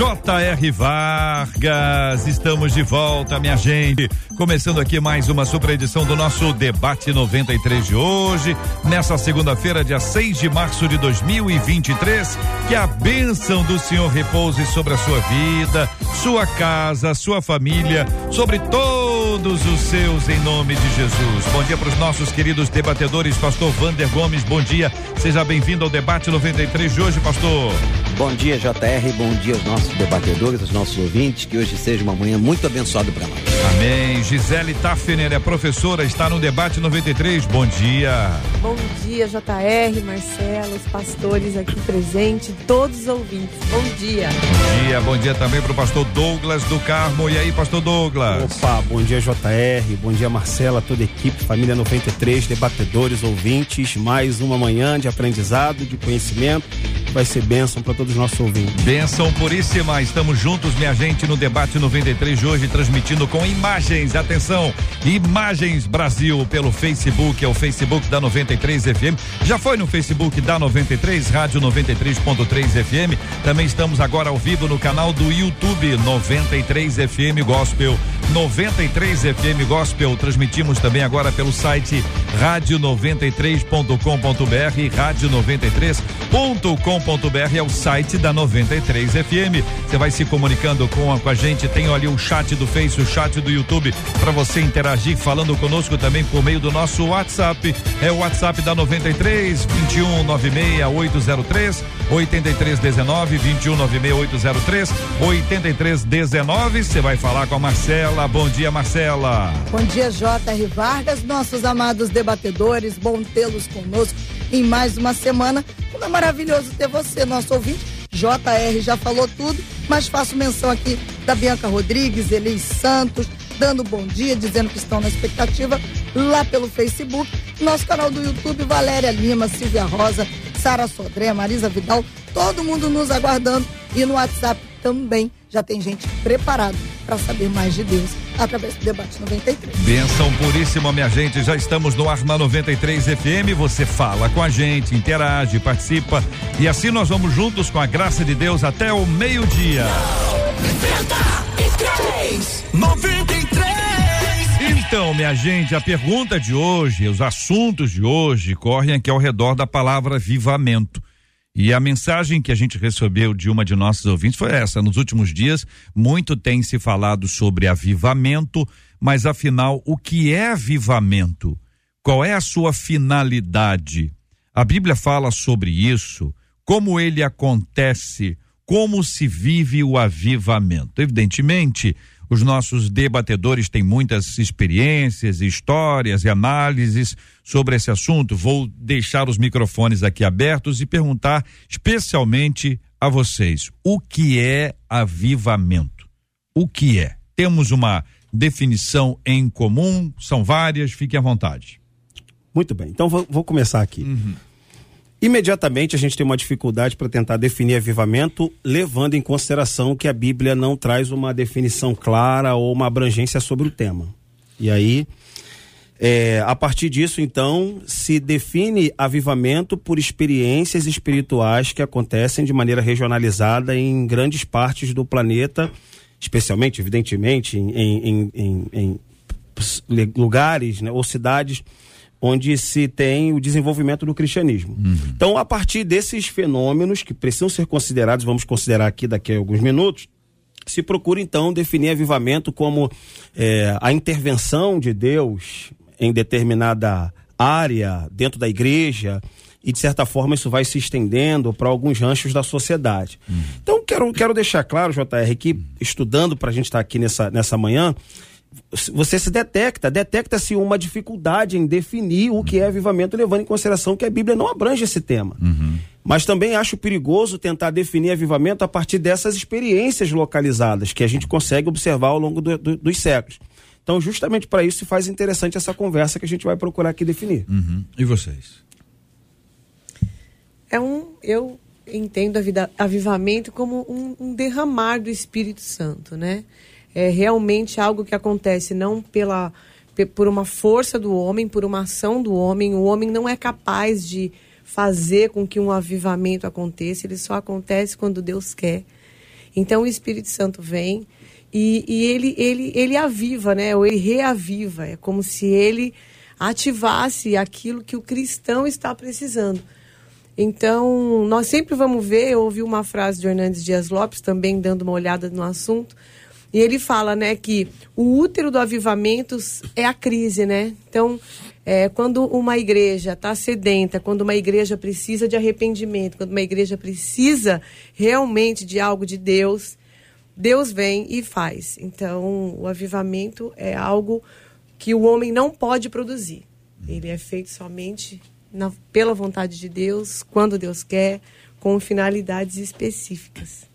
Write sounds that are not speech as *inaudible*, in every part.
J.R. Vargas, estamos de volta, minha gente. Começando aqui mais uma super edição do nosso Debate 93 de hoje, nessa segunda-feira, dia 6 de março de 2023. Que a bênção do Senhor repouse sobre a sua vida, sua casa, sua família, sobre todos os seus, em nome de Jesus. Bom dia para os nossos queridos debatedores, Pastor Vander Gomes, bom dia. Seja bem-vindo ao Debate 93 de hoje, Pastor. Bom dia, JR. Bom dia aos nossos debatedores, aos nossos ouvintes. Que hoje seja uma manhã muito abençoada para nós. Amém. Gisele Taffner é professora, está no debate 93. Bom dia. Bom dia, JR, Marcelo, os pastores aqui presentes, todos os ouvintes. Bom dia. Bom dia, bom dia também para o pastor Douglas do Carmo. E aí, pastor Douglas? Opa, bom dia, JR. Bom dia, Marcela, toda a equipe, família 93, debatedores, ouvintes. Mais uma manhã de aprendizado, de conhecimento. Vai ser bênção para todos os nossos ouvintes. Bênção puríssima. Estamos juntos, minha gente, no debate 93 de hoje, transmitindo com imagens. Atenção, Imagens Brasil pelo Facebook, é o Facebook da 93 FM. Já foi no Facebook da 93, Rádio 93.3 FM. Também estamos agora ao vivo no canal do YouTube 93 FM Gospel. 93 FM Gospel. Transmitimos também agora pelo site rádio93.com.br, rádio93.com.br é o site da 93 FM. Você vai se comunicando com a, com a gente, tem ali o chat do Face, o chat do YouTube para você interagir falando conosco também por meio do nosso WhatsApp. É o WhatsApp da 93 21 96 803 8319 21 96 803 8319. Você vai falar com a Marcela. Bom dia, Marcela. Bom dia, J.R. Vargas, nossos amados debatedores. Bom tê-los conosco em mais uma semana. Como é maravilhoso ter você, nosso ouvinte. JR já falou tudo, mas faço menção aqui da Bianca Rodrigues, Elis Santos, dando bom dia, dizendo que estão na expectativa lá pelo Facebook, nosso canal do YouTube, Valéria Lima, Silvia Rosa, Sara Sodré, Marisa Vidal, todo mundo nos aguardando e no WhatsApp também já tem gente preparada para saber mais de Deus através do debate 93. Benção puríssima, minha gente. Já estamos no ar na 93 FM. Você fala com a gente, interage, participa e assim nós vamos juntos com a graça de Deus até o meio-dia. 93 93 Então, minha gente, a pergunta de hoje, os assuntos de hoje correm aqui ao redor da palavra avivamento. E a mensagem que a gente recebeu de uma de nossas ouvintes foi essa: nos últimos dias, muito tem se falado sobre avivamento, mas afinal, o que é avivamento? Qual é a sua finalidade? A Bíblia fala sobre isso, como ele acontece, como se vive o avivamento. Evidentemente, os nossos debatedores têm muitas experiências, histórias e análises sobre esse assunto. Vou deixar os microfones aqui abertos e perguntar especialmente a vocês: o que é avivamento? O que é? Temos uma definição em comum? São várias, fiquem à vontade. Muito bem, então vou, vou começar aqui. Uhum. Imediatamente a gente tem uma dificuldade para tentar definir avivamento, levando em consideração que a Bíblia não traz uma definição clara ou uma abrangência sobre o tema. E aí, é, a partir disso, então, se define avivamento por experiências espirituais que acontecem de maneira regionalizada em grandes partes do planeta, especialmente, evidentemente, em, em, em, em lugares né, ou cidades onde se tem o desenvolvimento do cristianismo. Uhum. Então, a partir desses fenômenos que precisam ser considerados, vamos considerar aqui daqui a alguns minutos, se procura então definir avivamento como é, a intervenção de Deus em determinada área dentro da igreja e de certa forma isso vai se estendendo para alguns ranchos da sociedade. Uhum. Então quero, quero deixar claro, JR, que estudando para a gente estar tá aqui nessa, nessa manhã, você se detecta, detecta-se uma dificuldade em definir o que é avivamento, levando em consideração que a Bíblia não abrange esse tema. Uhum. Mas também acho perigoso tentar definir avivamento a partir dessas experiências localizadas que a gente consegue observar ao longo do, do, dos séculos. Então, justamente para isso se faz interessante essa conversa que a gente vai procurar aqui definir. Uhum. E vocês? É um, eu entendo a vida, avivamento como um, um derramar do Espírito Santo, né? É realmente algo que acontece não pela por uma força do homem, por uma ação do homem. O homem não é capaz de fazer com que um avivamento aconteça, ele só acontece quando Deus quer. Então o Espírito Santo vem e, e ele, ele, ele aviva, né? ou ele reaviva. É como se ele ativasse aquilo que o cristão está precisando. Então, nós sempre vamos ver, eu ouvi uma frase de Hernandes Dias Lopes, também dando uma olhada no assunto, e ele fala, né, que o útero do avivamento é a crise, né? Então, é, quando uma igreja está sedenta, quando uma igreja precisa de arrependimento, quando uma igreja precisa realmente de algo de Deus, Deus vem e faz. Então, o avivamento é algo que o homem não pode produzir. Ele é feito somente na, pela vontade de Deus, quando Deus quer, com finalidades específicas.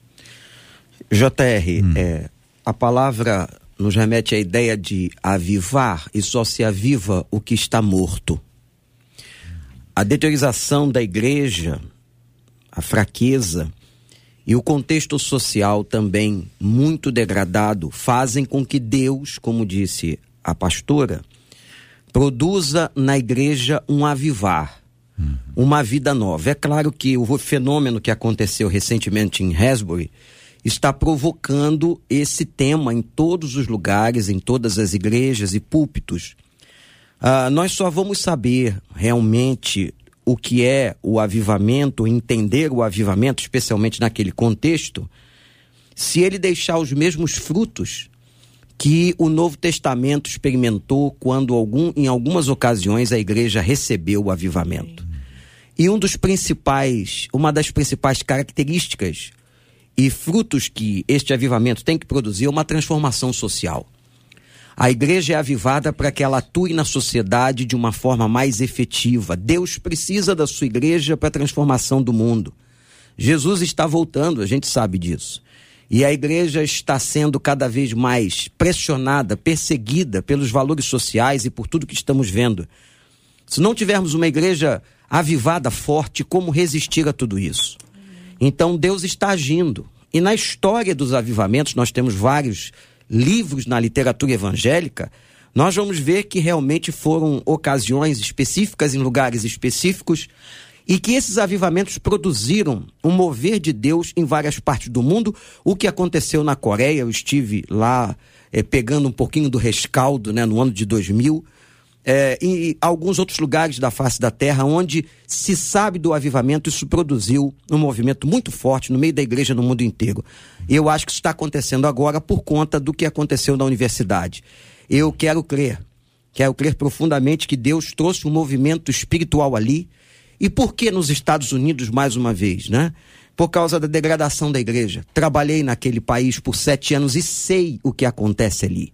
JR, hum. é, a palavra nos remete à ideia de avivar e só se aviva o que está morto. A deteriorização da igreja, a fraqueza e o contexto social também muito degradado fazem com que Deus, como disse a pastora, produza na igreja um avivar, uhum. uma vida nova. É claro que o fenômeno que aconteceu recentemente em Hasbury está provocando esse tema em todos os lugares, em todas as igrejas e púlpitos. Uh, nós só vamos saber realmente o que é o avivamento, entender o avivamento, especialmente naquele contexto, se ele deixar os mesmos frutos que o Novo Testamento experimentou quando algum, em algumas ocasiões a igreja recebeu o avivamento. E um dos principais, uma das principais características e frutos que este avivamento tem que produzir é uma transformação social. A igreja é avivada para que ela atue na sociedade de uma forma mais efetiva. Deus precisa da sua igreja para a transformação do mundo. Jesus está voltando, a gente sabe disso. E a igreja está sendo cada vez mais pressionada, perseguida pelos valores sociais e por tudo que estamos vendo. Se não tivermos uma igreja avivada, forte, como resistir a tudo isso? Então Deus está agindo. E na história dos avivamentos, nós temos vários livros na literatura evangélica, nós vamos ver que realmente foram ocasiões específicas em lugares específicos e que esses avivamentos produziram um mover de Deus em várias partes do mundo. O que aconteceu na Coreia, eu estive lá é, pegando um pouquinho do rescaldo né, no ano de 2000. É, em alguns outros lugares da face da terra, onde se sabe do avivamento, isso produziu um movimento muito forte no meio da igreja no mundo inteiro. Eu acho que isso está acontecendo agora por conta do que aconteceu na universidade. Eu quero crer, quero crer profundamente que Deus trouxe um movimento espiritual ali, e por que nos Estados Unidos, mais uma vez, né? Por causa da degradação da igreja. Trabalhei naquele país por sete anos e sei o que acontece ali.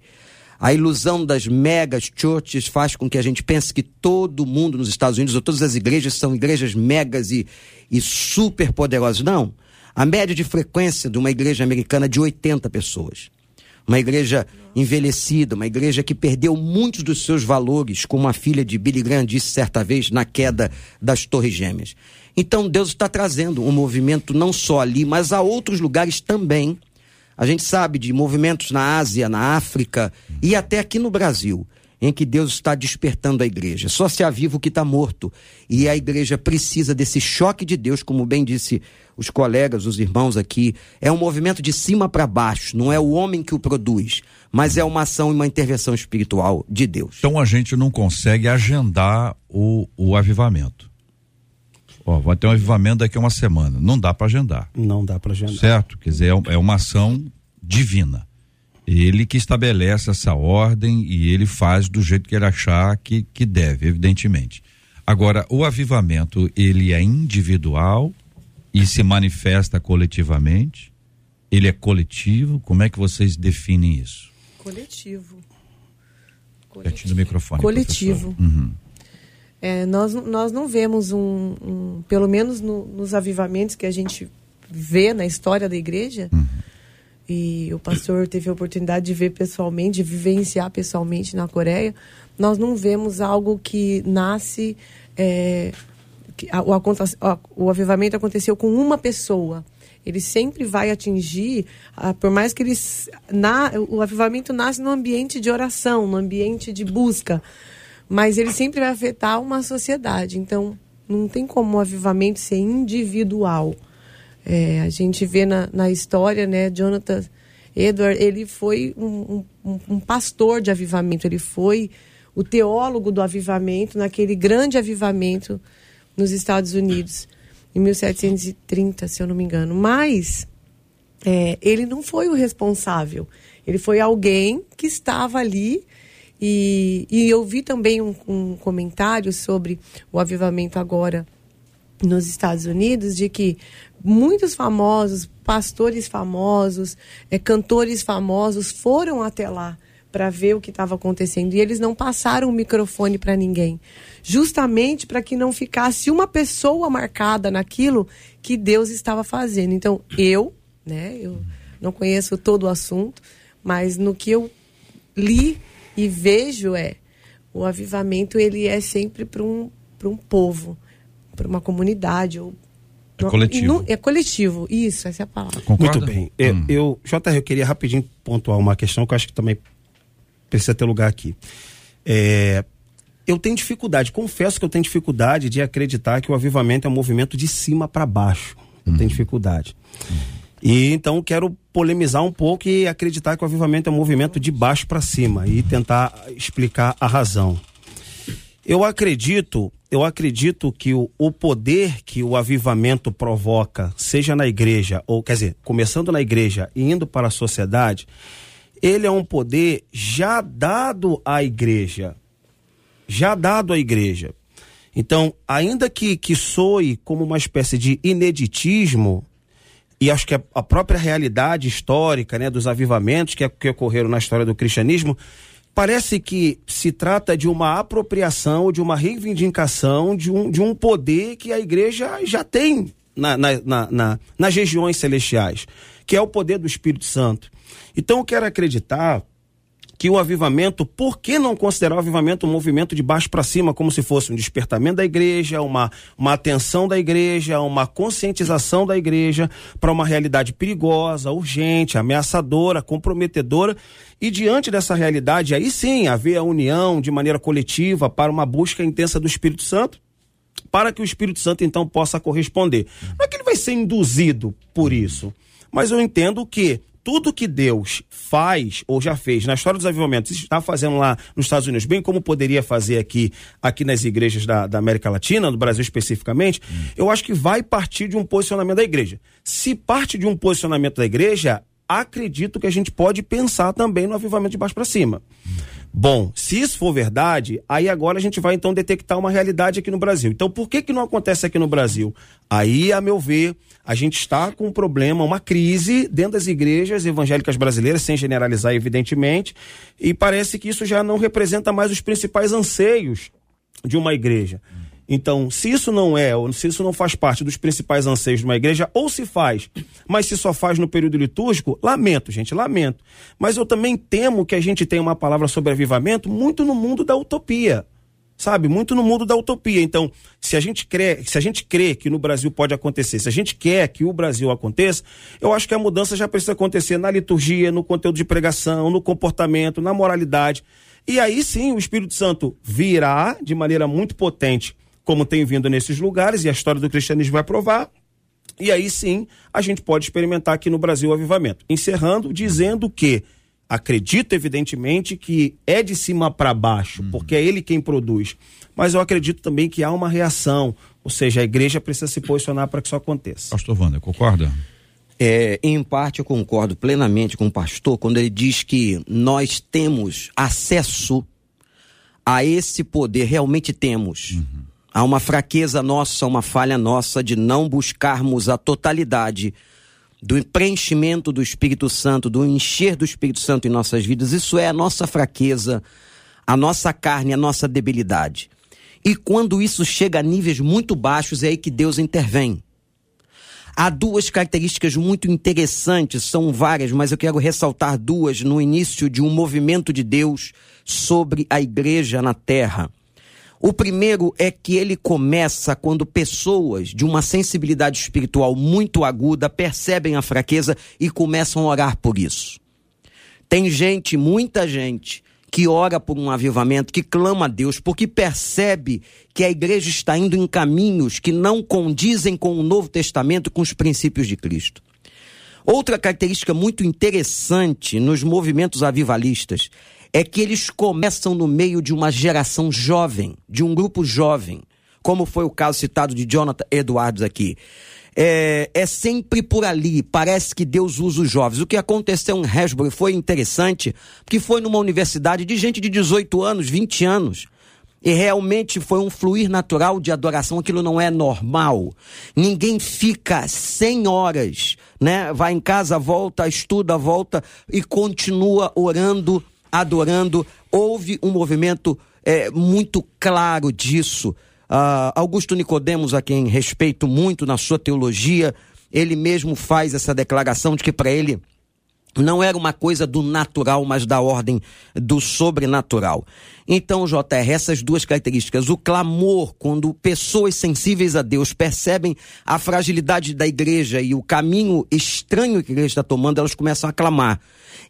A ilusão das megas churches faz com que a gente pense que todo mundo nos Estados Unidos, ou todas as igrejas, são igrejas megas e, e super poderosas. Não. A média de frequência de uma igreja americana é de 80 pessoas uma igreja envelhecida, uma igreja que perdeu muitos dos seus valores, como a filha de Billy Graham disse certa vez na queda das Torres Gêmeas. Então Deus está trazendo um movimento não só ali, mas a outros lugares também. A gente sabe de movimentos na Ásia, na África e até aqui no Brasil em que Deus está despertando a igreja. Só se aviva o que está morto. E a igreja precisa desse choque de Deus, como bem disse os colegas, os irmãos aqui. É um movimento de cima para baixo, não é o homem que o produz, mas é uma ação e uma intervenção espiritual de Deus. Então a gente não consegue agendar o, o avivamento. Ó, vai ter um avivamento daqui a uma semana. Não dá para agendar. Não dá para agendar. Certo? Quer dizer, é, é uma ação divina. Ele que estabelece essa ordem e ele faz do jeito que ele achar que, que deve, evidentemente. Agora, o avivamento, ele é individual e se manifesta coletivamente? Ele é coletivo? Como é que vocês definem isso? Coletivo. Coletivo. do microfone. Coletivo. Uhum. É, nós, nós não vemos um, um pelo menos no, nos avivamentos que a gente vê na história da igreja, uhum. e o pastor teve a oportunidade de ver pessoalmente, de vivenciar pessoalmente na Coreia, nós não vemos algo que nasce. É, que, a, o, a, o avivamento aconteceu com uma pessoa ele sempre vai atingir, ah, por mais que eles. Na, o avivamento nasce no ambiente de oração, no ambiente de busca, mas ele sempre vai afetar uma sociedade. Então, não tem como o avivamento ser individual. É, a gente vê na, na história, né, Jonathan Edward, ele foi um, um, um pastor de avivamento, ele foi o teólogo do avivamento, naquele grande avivamento nos Estados Unidos em 1730, se eu não me engano. Mas é, ele não foi o responsável. Ele foi alguém que estava ali. E, e eu vi também um, um comentário sobre o avivamento agora nos Estados Unidos de que muitos famosos, pastores famosos, é, cantores famosos foram até lá para ver o que estava acontecendo. E eles não passaram o microfone para ninguém. Justamente para que não ficasse uma pessoa marcada naquilo que Deus estava fazendo. Então, eu, né, eu não conheço todo o assunto, mas no que eu li e vejo é o avivamento ele é sempre para um, um povo, para uma comunidade ou é coletivo. Não, é coletivo, isso, essa é a palavra. Concorda? Muito bem. Eu, hum. eu, JR, eu queria rapidinho pontuar uma questão que eu acho que também precisa ter lugar aqui. É, eu tenho dificuldade, confesso que eu tenho dificuldade de acreditar que o avivamento é um movimento de cima para baixo. Eu uhum. tenho dificuldade. Uhum. E então quero polemizar um pouco e acreditar que o avivamento é um movimento de baixo para cima e tentar explicar a razão. Eu acredito, eu acredito que o, o poder que o avivamento provoca, seja na igreja, ou quer dizer, começando na igreja e indo para a sociedade, ele é um poder já dado à igreja. Já dado à igreja. Então, ainda que, que soe como uma espécie de ineditismo, e acho que a, própria realidade histórica né, dos avivamentos que, que ocorreram na história do cristianismo, parece que se trata de uma apropriação, de uma reivindicação de um, de um poder que a igreja já tem na, na, na, na nas regiões celestiais, que é o poder do Espírito Santo. Então eu quero acreditar que o avivamento, por que não considerar o avivamento um movimento de baixo para cima, como se fosse um despertamento da igreja, uma, uma atenção da igreja, uma conscientização da igreja para uma realidade perigosa, urgente, ameaçadora, comprometedora, e diante dessa realidade, aí sim haver a união de maneira coletiva para uma busca intensa do Espírito Santo, para que o Espírito Santo então possa corresponder. Não é que ele vai ser induzido por isso, mas eu entendo que tudo que Deus faz ou já fez na história dos avivamentos, está fazendo lá nos Estados Unidos, bem como poderia fazer aqui, aqui nas igrejas da, da América Latina, do Brasil especificamente, hum. eu acho que vai partir de um posicionamento da igreja. Se parte de um posicionamento da igreja, acredito que a gente pode pensar também no avivamento de baixo para cima. Hum. Bom, se isso for verdade, aí agora a gente vai então detectar uma realidade aqui no Brasil. Então, por que que não acontece aqui no Brasil? Aí, a meu ver, a gente está com um problema, uma crise dentro das igrejas evangélicas brasileiras, sem generalizar, evidentemente, e parece que isso já não representa mais os principais anseios de uma igreja. Então, se isso não é, ou se isso não faz parte dos principais anseios de uma igreja, ou se faz, mas se só faz no período litúrgico, lamento, gente, lamento. Mas eu também temo que a gente tenha uma palavra sobre avivamento muito no mundo da utopia. Sabe, muito no mundo da utopia. Então, se a gente crê, se a gente crê que no Brasil pode acontecer, se a gente quer que o Brasil aconteça, eu acho que a mudança já precisa acontecer na liturgia, no conteúdo de pregação, no comportamento, na moralidade. E aí sim o Espírito Santo virá de maneira muito potente como tem vindo nesses lugares, e a história do cristianismo vai provar. E aí sim a gente pode experimentar aqui no Brasil o avivamento. Encerrando, dizendo que acredito, evidentemente, que é de cima para baixo, uhum. porque é ele quem produz. Mas eu acredito também que há uma reação, ou seja, a igreja precisa se posicionar para que isso aconteça. Pastor Wander, concorda? É, em parte eu concordo plenamente com o pastor quando ele diz que nós temos acesso a esse poder, realmente temos. Uhum. Há uma fraqueza nossa, uma falha nossa de não buscarmos a totalidade do preenchimento do Espírito Santo, do encher do Espírito Santo em nossas vidas. Isso é a nossa fraqueza, a nossa carne, a nossa debilidade. E quando isso chega a níveis muito baixos, é aí que Deus intervém. Há duas características muito interessantes, são várias, mas eu quero ressaltar duas no início de um movimento de Deus sobre a igreja na terra. O primeiro é que ele começa quando pessoas de uma sensibilidade espiritual muito aguda percebem a fraqueza e começam a orar por isso. Tem gente, muita gente, que ora por um avivamento, que clama a Deus, porque percebe que a igreja está indo em caminhos que não condizem com o Novo Testamento com os princípios de Cristo. Outra característica muito interessante nos movimentos avivalistas é que eles começam no meio de uma geração jovem, de um grupo jovem, como foi o caso citado de Jonathan Edwards aqui é, é sempre por ali. Parece que Deus usa os jovens. O que aconteceu em Hasbury foi interessante, porque foi numa universidade de gente de 18 anos, 20 anos. E realmente foi um fluir natural de adoração, aquilo não é normal. Ninguém fica 100 horas, né? Vai em casa, volta, estuda, volta e continua orando, adorando. Houve um movimento é, muito claro disso. Uh, Augusto Nicodemos, a quem respeito muito na sua teologia, ele mesmo faz essa declaração de que para ele não era uma coisa do natural, mas da ordem do sobrenatural. Então, JR, essas duas características, o clamor, quando pessoas sensíveis a Deus percebem a fragilidade da igreja e o caminho estranho que a igreja está tomando, elas começam a clamar.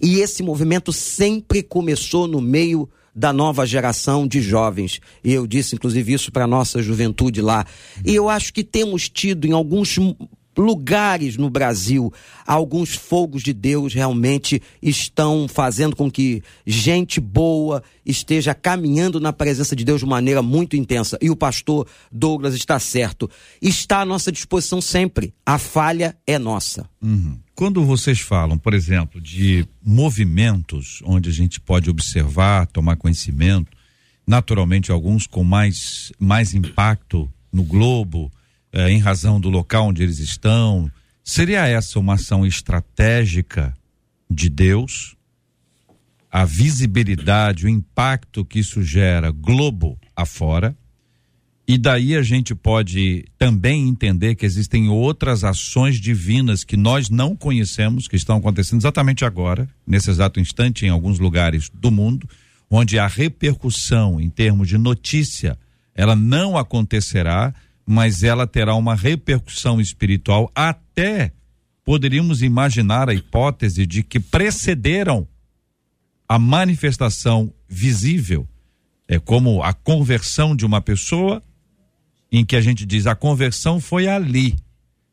E esse movimento sempre começou no meio da nova geração de jovens. E eu disse, inclusive, isso para a nossa juventude lá. E eu acho que temos tido em alguns lugares no Brasil, alguns fogos de Deus realmente estão fazendo com que gente boa esteja caminhando na presença de Deus de maneira muito intensa. E o pastor Douglas está certo. Está à nossa disposição sempre. A falha é nossa. Uhum. Quando vocês falam, por exemplo, de movimentos onde a gente pode observar, tomar conhecimento, naturalmente alguns com mais, mais impacto no globo, eh, em razão do local onde eles estão, seria essa uma ação estratégica de Deus? A visibilidade, o impacto que isso gera globo afora? E daí a gente pode também entender que existem outras ações divinas que nós não conhecemos, que estão acontecendo exatamente agora, nesse exato instante, em alguns lugares do mundo, onde a repercussão em termos de notícia, ela não acontecerá, mas ela terá uma repercussão espiritual até poderíamos imaginar a hipótese de que precederam a manifestação visível. É como a conversão de uma pessoa em que a gente diz a conversão foi ali.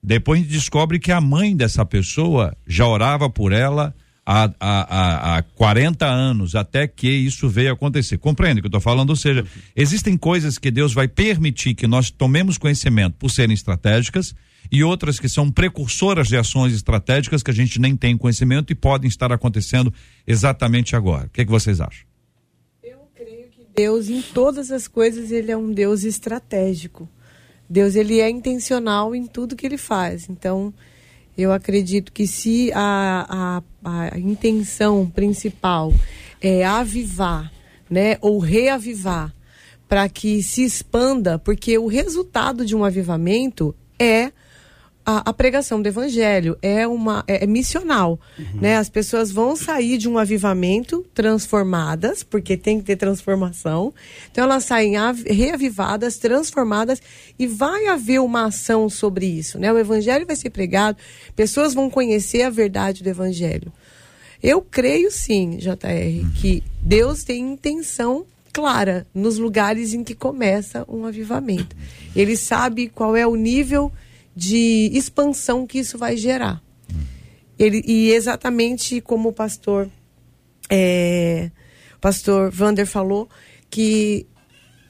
Depois descobre que a mãe dessa pessoa já orava por ela há, há, há, há 40 anos, até que isso veio acontecer. Compreende o que eu estou falando? Ou seja, existem coisas que Deus vai permitir que nós tomemos conhecimento por serem estratégicas e outras que são precursoras de ações estratégicas que a gente nem tem conhecimento e podem estar acontecendo exatamente agora. O que, é que vocês acham? Deus, em todas as coisas, ele é um Deus estratégico. Deus, ele é intencional em tudo que ele faz. Então, eu acredito que se a, a, a intenção principal é avivar, né, ou reavivar, para que se expanda, porque o resultado de um avivamento é a, a, pregação do evangelho é uma é, é missional, uhum. né? As pessoas vão sair de um avivamento transformadas, porque tem que ter transformação. Então elas saem reavivadas, transformadas e vai haver uma ação sobre isso, né? O evangelho vai ser pregado, pessoas vão conhecer a verdade do evangelho. Eu creio sim, JR, uhum. que Deus tem intenção clara nos lugares em que começa um avivamento. Ele sabe qual é o nível de expansão que isso vai gerar. Ele, e exatamente como o pastor, é, pastor Vander falou, que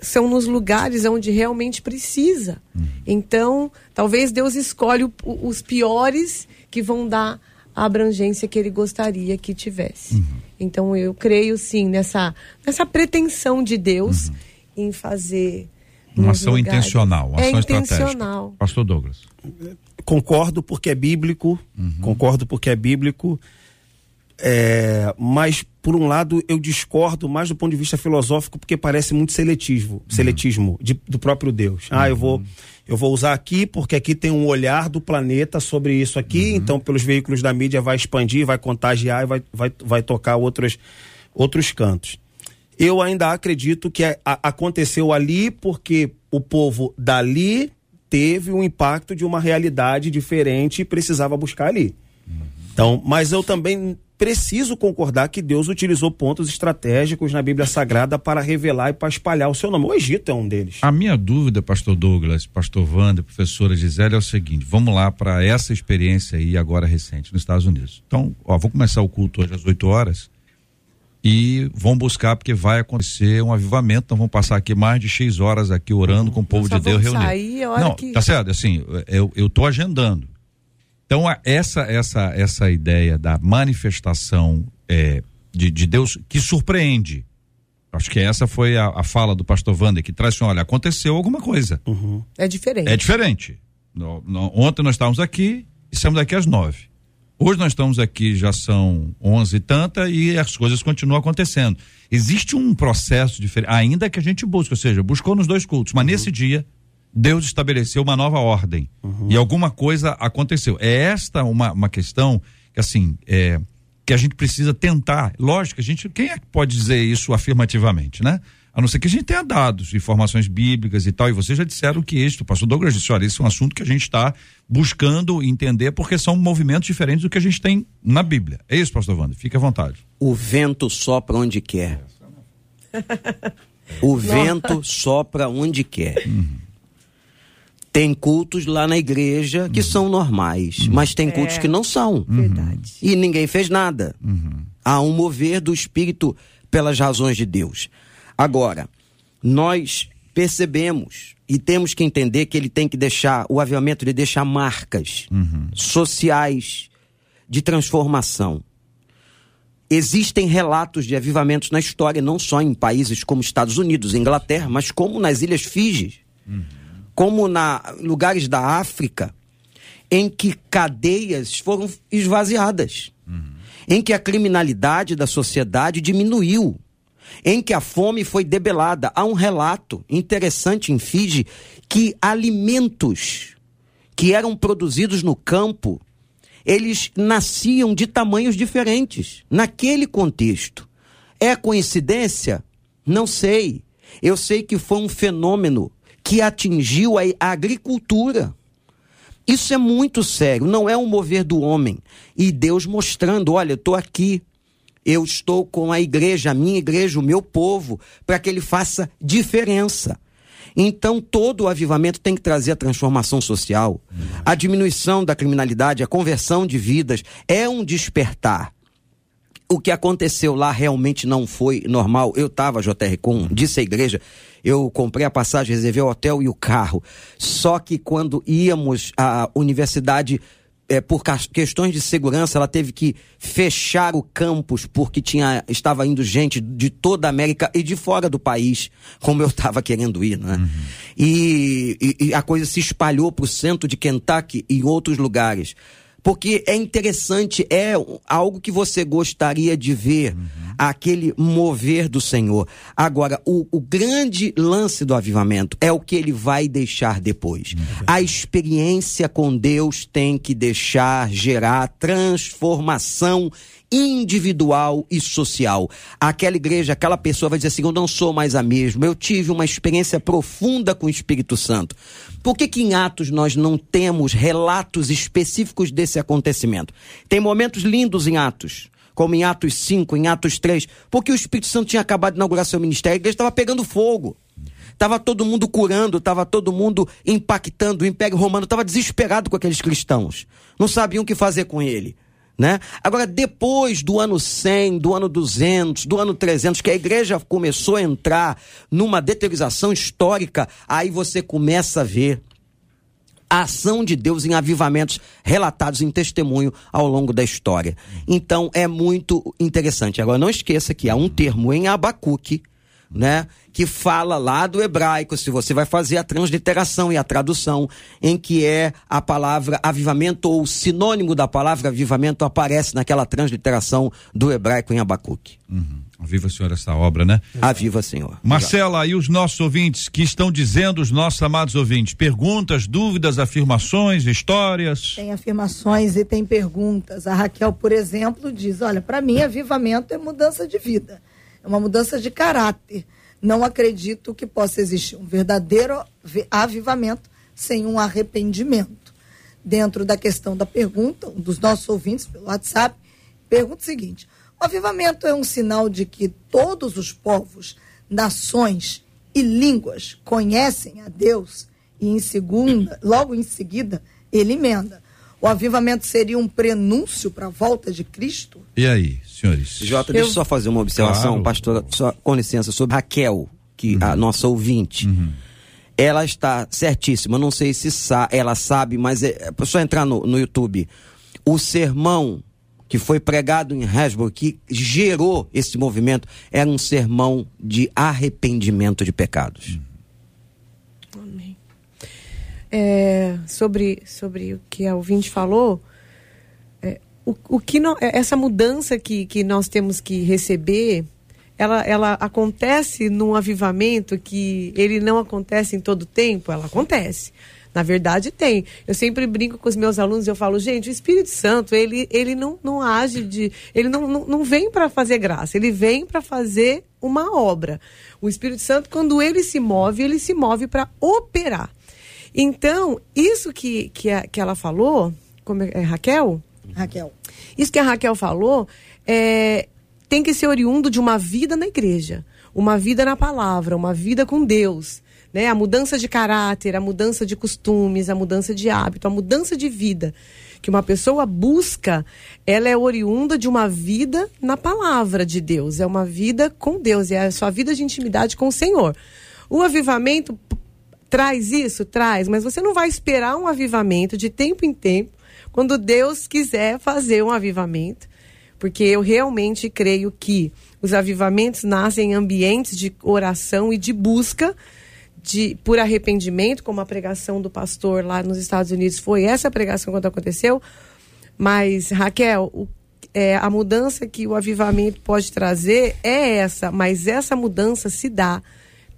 são nos lugares onde realmente precisa. Então, talvez Deus escolhe o, os piores que vão dar a abrangência que ele gostaria que tivesse. Uhum. Então, eu creio sim nessa, nessa pretensão de Deus uhum. em fazer uma ação lugares. intencional, uma é ação intencional. Pastor Douglas. Concordo porque é bíblico, uhum. concordo porque é bíblico. É, mas por um lado eu discordo mais do ponto de vista filosófico porque parece muito seletivo, seletismo de, do próprio Deus. Ah, eu vou eu vou usar aqui porque aqui tem um olhar do planeta sobre isso aqui, então pelos veículos da mídia vai expandir, vai contagiar e vai, vai, vai tocar outros, outros cantos. Eu ainda acredito que a, a, aconteceu ali porque o povo dali teve um impacto de uma realidade diferente e precisava buscar ali. Então, mas eu também preciso concordar que Deus utilizou pontos estratégicos na Bíblia Sagrada para revelar e para espalhar o seu nome. O Egito é um deles. A minha dúvida, pastor Douglas, pastor Wanda, professora Gisele, é o seguinte: vamos lá para essa experiência aí agora recente nos Estados Unidos. Então, ó, vou começar o culto hoje às 8 horas e vão buscar porque vai acontecer um avivamento. Então vão passar aqui mais de X horas aqui orando com o povo de Deus reunido. Sair a hora Não, que... tá certo, assim, eu, eu tô agendando. Então, essa essa essa ideia da manifestação é, de, de Deus que surpreende. Acho que essa foi a, a fala do pastor Wander, que traz assim, olha, aconteceu alguma coisa. É diferente. É diferente. No- no- ontem nós estávamos aqui e estamos aqui às nove. Hoje nós estamos aqui, já são onze e tanta, e as coisas continuam acontecendo. Existe um processo diferente, ainda que a gente busque, ou seja, buscou nos dois cultos, mas nesse dia, Deus estabeleceu uma nova ordem. E alguma coisa aconteceu. É esta uma, uma questão que, assim, é, que a gente precisa tentar. Lógico, a gente. Quem é que pode dizer isso afirmativamente, né? A não ser que a gente tenha dados, informações bíblicas e tal. E vocês já disseram que isso, o pastor Douglas disse, olha, esse é um assunto que a gente está buscando entender, porque são movimentos diferentes do que a gente tem na Bíblia. É isso, pastor Wander? Fique à vontade. O vento sopra onde quer. O vento sopra onde quer. Tem cultos lá na igreja que são normais, mas tem cultos que não são. Verdade. E ninguém fez nada. Há um mover do espírito pelas razões de Deus. Agora, nós percebemos e temos que entender que ele tem que deixar, o avivamento ele deixa marcas sociais de transformação. Existem relatos de avivamentos na história, não só em países como Estados Unidos, Inglaterra, mas como nas Ilhas Fiji, como na lugares da África, em que cadeias foram esvaziadas, em que a criminalidade da sociedade diminuiu, em que a fome foi debelada. Há um relato interessante em Fiji que alimentos que eram produzidos no campo eles nasciam de tamanhos diferentes naquele contexto. É coincidência? Não sei. Eu sei que foi um fenômeno que atingiu a agricultura. Isso é muito sério, não é um mover do homem. E Deus mostrando: olha, eu estou aqui, eu estou com a igreja, a minha igreja, o meu povo, para que ele faça diferença. Então, todo o avivamento tem que trazer a transformação social, a diminuição da criminalidade, a conversão de vidas. É um despertar. O que aconteceu lá realmente não foi normal. Eu estava, JR, com, disse a igreja, eu comprei a passagem, reservei o hotel e o carro. Só que quando íamos à universidade, é, por questões de segurança, ela teve que fechar o campus porque tinha, estava indo gente de toda a América e de fora do país, como eu estava querendo ir, né? E, e- e a coisa se espalhou para o centro de Kentucky e outros lugares. Porque é interessante, é algo que você gostaria de ver, aquele mover do Senhor. Agora, o, o grande lance do avivamento é o que ele vai deixar depois. A experiência com Deus tem que deixar gerar transformação individual e social. Aquela igreja, aquela pessoa vai dizer assim: Eu não sou mais a mesma, eu tive uma experiência profunda com o Espírito Santo. Por que, que em Atos nós não temos relatos específicos desse acontecimento? Tem momentos lindos em Atos. Como em Atos 5, em Atos 3, porque o Espírito Santo tinha acabado de inaugurar seu ministério, a igreja estava pegando fogo. Estava todo mundo curando, estava todo mundo impactando. O Império Romano estava desesperado com aqueles cristãos. Não sabiam o que fazer com ele. Né? Agora, depois do ano 100, do ano 200, do ano 300, que a igreja começou a entrar numa deteriorização histórica, aí você começa a ver a ação de Deus em avivamentos relatados em testemunho ao longo da história. Então é muito interessante. Agora não esqueça que há um termo em Abacuque né? Que fala lá do hebraico, se você vai fazer a transliteração e a tradução, em que é a palavra avivamento ou sinônimo da palavra avivamento aparece naquela transliteração do hebraico em Abacuque. Uhum. Aviva, Senhor, essa obra, né? Aviva, Senhor. Marcela, e os nossos ouvintes, que estão dizendo, os nossos amados ouvintes? Perguntas, dúvidas, afirmações, histórias? Tem afirmações e tem perguntas. A Raquel, por exemplo, diz: Olha, para mim, avivamento é mudança de vida, é uma mudança de caráter. Não acredito que possa existir um verdadeiro avivamento sem um arrependimento. Dentro da questão da pergunta, um dos nossos ouvintes pelo WhatsApp, pergunta o seguinte o avivamento é um sinal de que todos os povos, nações e línguas conhecem a Deus e em segunda, logo em seguida, ele emenda. O avivamento seria um prenúncio para a volta de Cristo? E aí, senhores? Jota, deixa eu só fazer uma observação, claro. pastora, só, com licença, sobre Raquel, que uhum. a nossa ouvinte. Uhum. Ela está certíssima, não sei se sa ela sabe, mas é, é só entrar no, no YouTube. O sermão que foi pregado em Hasbro, que gerou esse movimento, era um sermão de arrependimento de pecados. Amém. É, sobre, sobre o que a ouvinte falou, é, o, o que não, é, essa mudança que, que nós temos que receber, ela, ela acontece num avivamento que ele não acontece em todo tempo, ela acontece. Na verdade, tem. Eu sempre brinco com os meus alunos, eu falo, gente, o Espírito Santo, ele, ele não, não age de. Ele não, não, não vem para fazer graça, ele vem para fazer uma obra. O Espírito Santo, quando ele se move, ele se move para operar. Então, isso que, que, a, que ela falou, como é, é, Raquel? Raquel. Isso que a Raquel falou, é, tem que ser oriundo de uma vida na igreja, uma vida na palavra, uma vida com Deus né? A mudança de caráter, a mudança de costumes, a mudança de hábito, a mudança de vida que uma pessoa busca, ela é oriunda de uma vida na palavra de Deus, é uma vida com Deus, é a sua vida de intimidade com o Senhor. O avivamento traz isso, traz, mas você não vai esperar um avivamento de tempo em tempo, quando Deus quiser fazer um avivamento, porque eu realmente creio que os avivamentos nascem em ambientes de oração e de busca de por arrependimento, como a pregação do pastor lá nos Estados Unidos foi essa pregação quando aconteceu. Mas, Raquel, o, é, a mudança que o avivamento pode trazer é essa, mas essa mudança se dá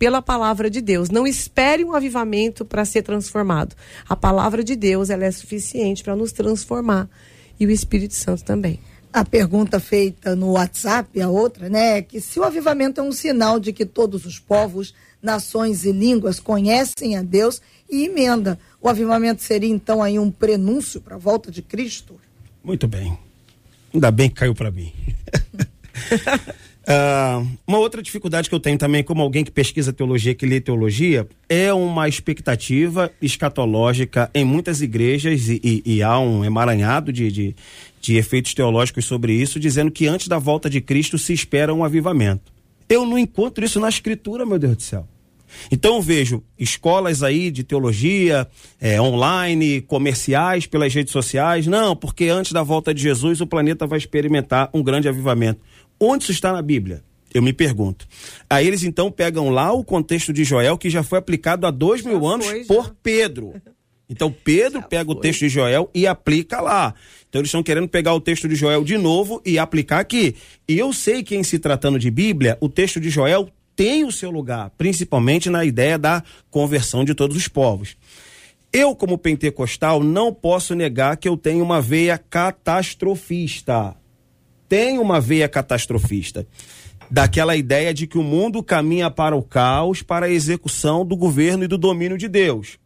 pela palavra de Deus. Não espere um avivamento para ser transformado. A palavra de Deus ela é suficiente para nos transformar e o Espírito Santo também. A pergunta feita no WhatsApp, a outra, né, é que se o avivamento é um sinal de que todos os povos nações e línguas conhecem a Deus e emenda. O avivamento seria então aí um prenúncio para a volta de Cristo? Muito bem. Ainda bem que caiu para mim. *laughs* Uh, uma outra dificuldade que eu tenho também, como alguém que pesquisa teologia, que lê teologia, é uma expectativa escatológica em muitas igrejas e, e, e há um emaranhado de, de, de, efeitos teológicos sobre isso, dizendo que antes da volta de Cristo se espera um avivamento. Eu não encontro isso na escritura, meu Deus do céu. Então eu vejo escolas aí de teologia, é, online, comerciais, pelas redes sociais. Não, porque antes da volta de Jesus o planeta vai experimentar um grande avivamento. Onde isso está na Bíblia? Eu me pergunto. Aí eles então pegam lá o contexto de Joel, que já foi aplicado há dois mil anos por Pedro. Então Pedro pega o texto de Joel e aplica lá. Então eles estão querendo pegar o texto de Joel de novo e aplicar aqui. E eu sei que em se tratando de Bíblia, o texto de Joel tem o seu lugar, principalmente na ideia da conversão de todos os povos. Eu, como pentecostal, não posso negar que eu tenho uma veia catastrofista. Tenho uma veia catastrofista. Daquela ideia de que o mundo caminha para o caos, para a execução do governo e do domínio de Deus.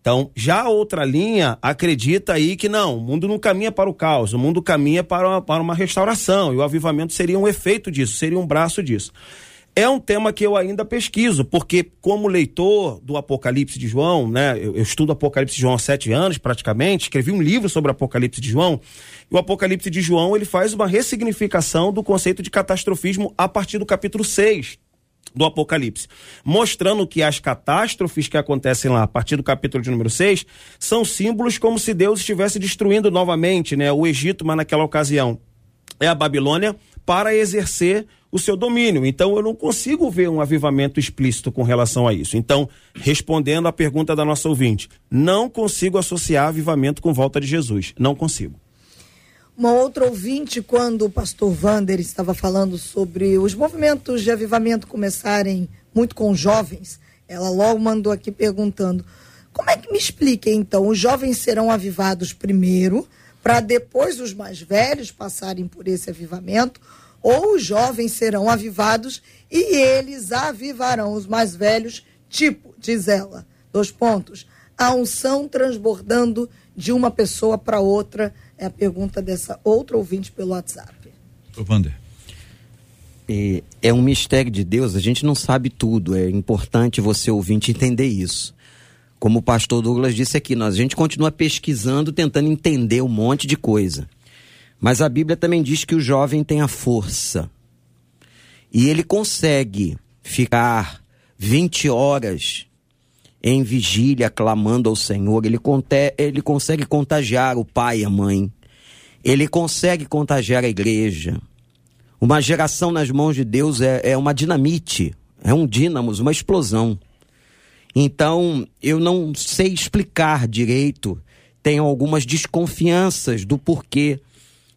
Então, já a outra linha acredita aí que não, o mundo não caminha para o caos, o mundo caminha para uma, para uma restauração, e o avivamento seria um efeito disso, seria um braço disso. É um tema que eu ainda pesquiso, porque como leitor do Apocalipse de João, né, eu, eu estudo Apocalipse de João há sete anos praticamente, escrevi um livro sobre Apocalipse de João, o Apocalipse de João ele faz uma ressignificação do conceito de catastrofismo a partir do capítulo 6 do Apocalipse, mostrando que as catástrofes que acontecem lá, a partir do capítulo de número 6, são símbolos como se Deus estivesse destruindo novamente né, o Egito, mas naquela ocasião é a Babilônia, para exercer o seu domínio. Então eu não consigo ver um avivamento explícito com relação a isso. Então, respondendo à pergunta da nossa ouvinte, não consigo associar avivamento com volta de Jesus. Não consigo. Uma outra ouvinte, quando o pastor Vander estava falando sobre os movimentos de avivamento começarem muito com jovens, ela logo mandou aqui perguntando: como é que me explica então? Os jovens serão avivados primeiro, para depois os mais velhos passarem por esse avivamento? Ou os jovens serão avivados e eles avivarão os mais velhos? Tipo, diz ela, dois pontos. A unção transbordando de uma pessoa para outra é a pergunta dessa outra ouvinte pelo WhatsApp. Ô, Vander. É, é um mistério de Deus, a gente não sabe tudo. É importante você ouvinte entender isso. Como o pastor Douglas disse aqui, nós, a gente continua pesquisando, tentando entender um monte de coisa. Mas a Bíblia também diz que o jovem tem a força. E ele consegue ficar 20 horas em vigília clamando ao Senhor. Ele, ele consegue contagiar o pai e a mãe. Ele consegue contagiar a igreja. Uma geração nas mãos de Deus é, é uma dinamite, é um dínamo, uma explosão. Então, eu não sei explicar direito, tenho algumas desconfianças do porquê,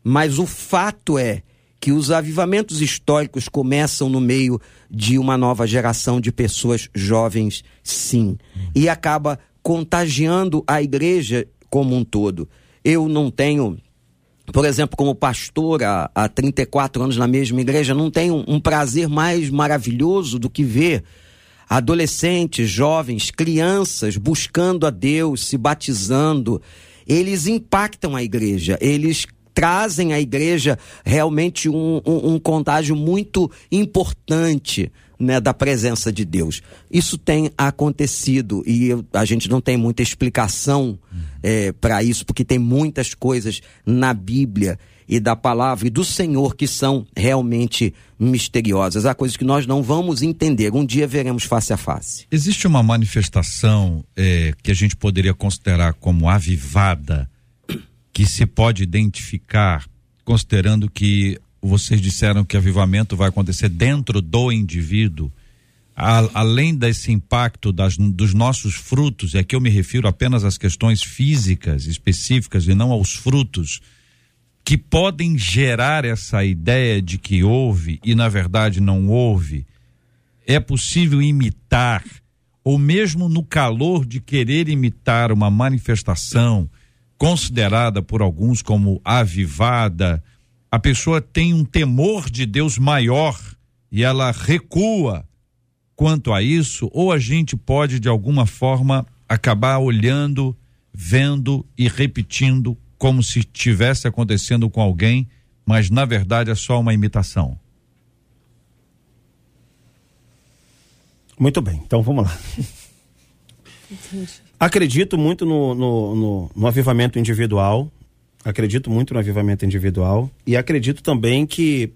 mas o fato é que os avivamentos históricos começam no meio de uma nova geração de pessoas jovens, sim, e acaba contagiando a igreja como um todo. Eu não tenho por exemplo, como pastor há, há 34 anos na mesma igreja, não tenho um prazer mais maravilhoso do que ver adolescentes, jovens, crianças buscando a Deus, se batizando. Eles impactam a igreja, eles trazem à igreja realmente um, um, um contágio muito importante né, da presença de Deus. Isso tem acontecido e eu, a gente não tem muita explicação é, para isso, porque tem muitas coisas na Bíblia e da palavra e do Senhor que são realmente misteriosas. Há coisas que nós não vamos entender. Um dia veremos face a face. Existe uma manifestação é, que a gente poderia considerar como avivada, que se pode identificar, considerando que vocês disseram que avivamento vai acontecer dentro do indivíduo, a, além desse impacto das, dos nossos frutos, e aqui eu me refiro apenas às questões físicas específicas e não aos frutos, que podem gerar essa ideia de que houve e na verdade não houve, é possível imitar, ou mesmo no calor de querer imitar uma manifestação considerada por alguns como avivada, a pessoa tem um temor de Deus maior e ela recua quanto a isso, ou a gente pode de alguma forma acabar olhando, vendo e repetindo como se tivesse acontecendo com alguém, mas na verdade é só uma imitação. Muito bem, então vamos lá. Acredito muito no, no, no, no avivamento individual, acredito muito no avivamento individual e acredito também que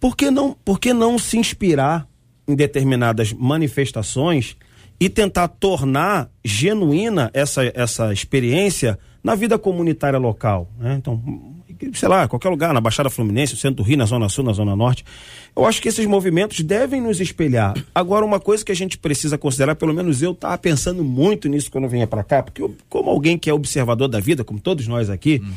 por que não, por que não se inspirar em determinadas manifestações e tentar tornar genuína essa, essa experiência na vida comunitária local. Né? Então, sei lá, qualquer lugar, na Baixada Fluminense, no centro do Rio, na Zona Sul, na Zona Norte. Eu acho que esses movimentos devem nos espelhar. Agora, uma coisa que a gente precisa considerar, pelo menos eu estava pensando muito nisso quando vinha para cá, porque eu, como alguém que é observador da vida, como todos nós aqui, hum.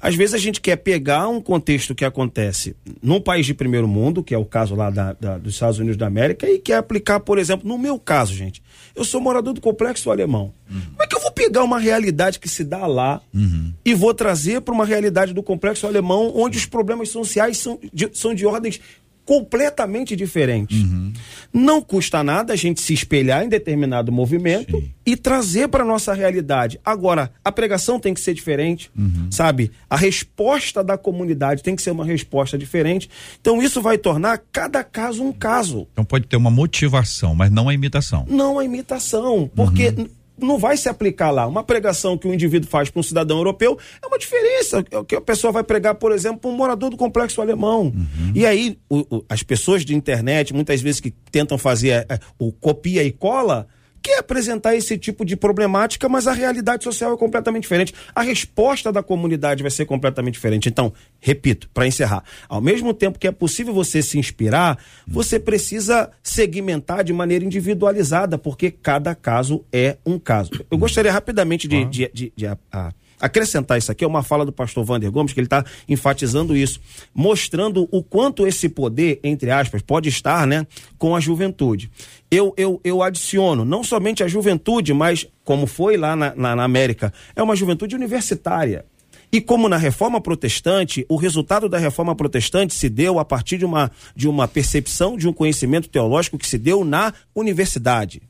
às vezes a gente quer pegar um contexto que acontece num país de primeiro mundo, que é o caso lá da, da, dos Estados Unidos da América, e quer aplicar, por exemplo, no meu caso, gente. Eu sou morador do complexo alemão. Uhum. Como é que eu vou pegar uma realidade que se dá lá uhum. e vou trazer para uma realidade do complexo alemão, onde os problemas sociais são de, são de ordens completamente diferentes. Uhum. Não custa nada a gente se espelhar em determinado movimento Sim. e trazer para nossa realidade. Agora, a pregação tem que ser diferente, uhum. sabe? A resposta da comunidade tem que ser uma resposta diferente. Então isso vai tornar cada caso um caso. Então pode ter uma motivação, mas não a imitação. Não a imitação, porque uhum não vai se aplicar lá. Uma pregação que o indivíduo faz para um cidadão europeu é uma diferença é que a pessoa vai pregar, por exemplo, para um morador do complexo alemão. Uhum. E aí, o, o, as pessoas de internet, muitas vezes que tentam fazer é, o copia e cola, quer apresentar esse tipo de problemática, mas a realidade social é completamente diferente. A resposta da comunidade vai ser completamente diferente. Então, repito, para encerrar, ao mesmo tempo que é possível você se inspirar, você precisa segmentar de maneira individualizada, porque cada caso é um caso. Eu gostaria rapidamente de, de, de, de a, a, acrescentar isso aqui, é uma fala do pastor Vander Gomes, que ele está enfatizando isso, mostrando o quanto esse poder, entre aspas, pode estar né, com a juventude. Eu, eu, eu adiciono não somente a juventude, mas como foi lá na, na, na América, é uma juventude universitária. E como na reforma protestante, o resultado da reforma protestante se deu a partir de uma, de uma percepção, de um conhecimento teológico que se deu na universidade.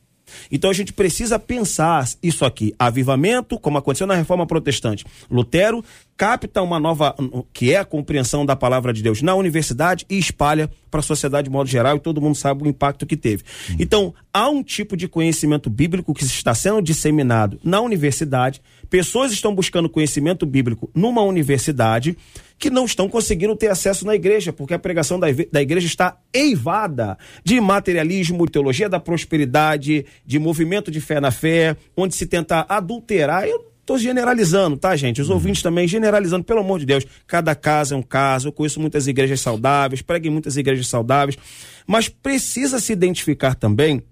Então a gente precisa pensar isso aqui. Avivamento, como aconteceu na reforma protestante. Lutero capta uma nova, que é a compreensão da palavra de Deus na universidade e espalha para a sociedade de modo geral e todo mundo sabe o impacto que teve. Uhum. Então, há um tipo de conhecimento bíblico que está sendo disseminado na universidade, pessoas estão buscando conhecimento bíblico numa universidade que não estão conseguindo ter acesso na igreja, porque a pregação da, igreja está eivada de materialismo, teologia da prosperidade, de movimento de fé na fé, onde se tenta adulterar. Eu Estou generalizando, tá, gente? Os uhum. ouvintes também generalizando, pelo amor de Deus. Cada caso é um caso. Eu conheço muitas igrejas saudáveis, prego em muitas igrejas saudáveis. Mas precisa se identificar também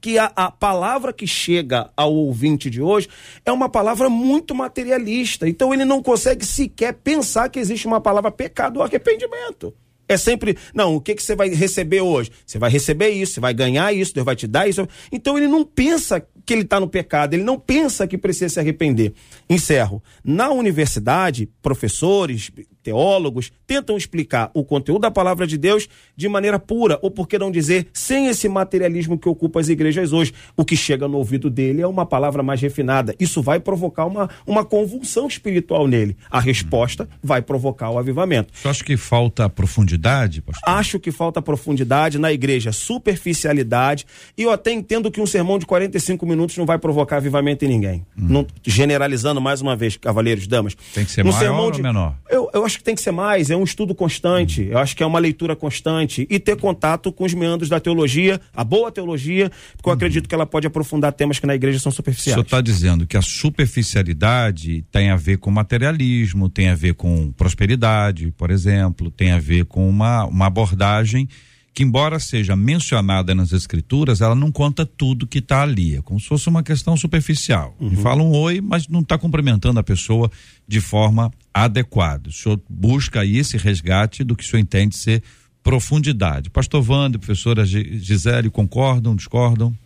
que a, a, palavra que chega ao ouvinte de hoje é uma palavra muito materialista. Então ele não consegue sequer pensar que existe uma palavra pecado ou arrependimento. É sempre, não, o que, que você vai receber hoje? Você vai receber isso, você vai ganhar isso, Deus vai te dar isso. Então ele não pensa que ele está no pecado, ele não pensa que precisa se arrepender. Encerro. Na universidade, professores, teólogos tentam explicar o conteúdo da palavra de Deus de maneira pura, ou por que não dizer, sem esse materialismo que ocupa as igrejas hoje. O que chega no ouvido dele é uma palavra mais refinada. Isso vai provocar uma, uma convulsão espiritual nele. A resposta vai provocar o avivamento. Você acha que falta profundidade, pastor? Acho que falta profundidade na igreja, superficialidade, e eu até entendo que um sermão de 45 minutos não vai provocar avivamento em ninguém. Hum. Não, generalizando mais uma vez, cavaleiros, damas. Tem que ser um maior ou menor? Eu, eu acho acho que tem que ser mais, é um estudo constante, eu acho que é uma leitura constante. E ter contato com os meandros da teologia, a boa teologia, porque eu acredito que ela pode aprofundar temas que na igreja são superficiais. O senhor está dizendo que a superficialidade tem a ver com materialismo, tem a ver com prosperidade, por exemplo, tem a ver com uma, uma abordagem que embora seja mencionada nas escrituras, ela não conta tudo que está ali. É como se fosse uma questão superficial. Uhum. Fala um oi, mas não está cumprimentando a pessoa de forma adequada. O senhor busca aí esse resgate do que o senhor entende ser profundidade. Pastor Wander, professora Gisele, concordam, discordam?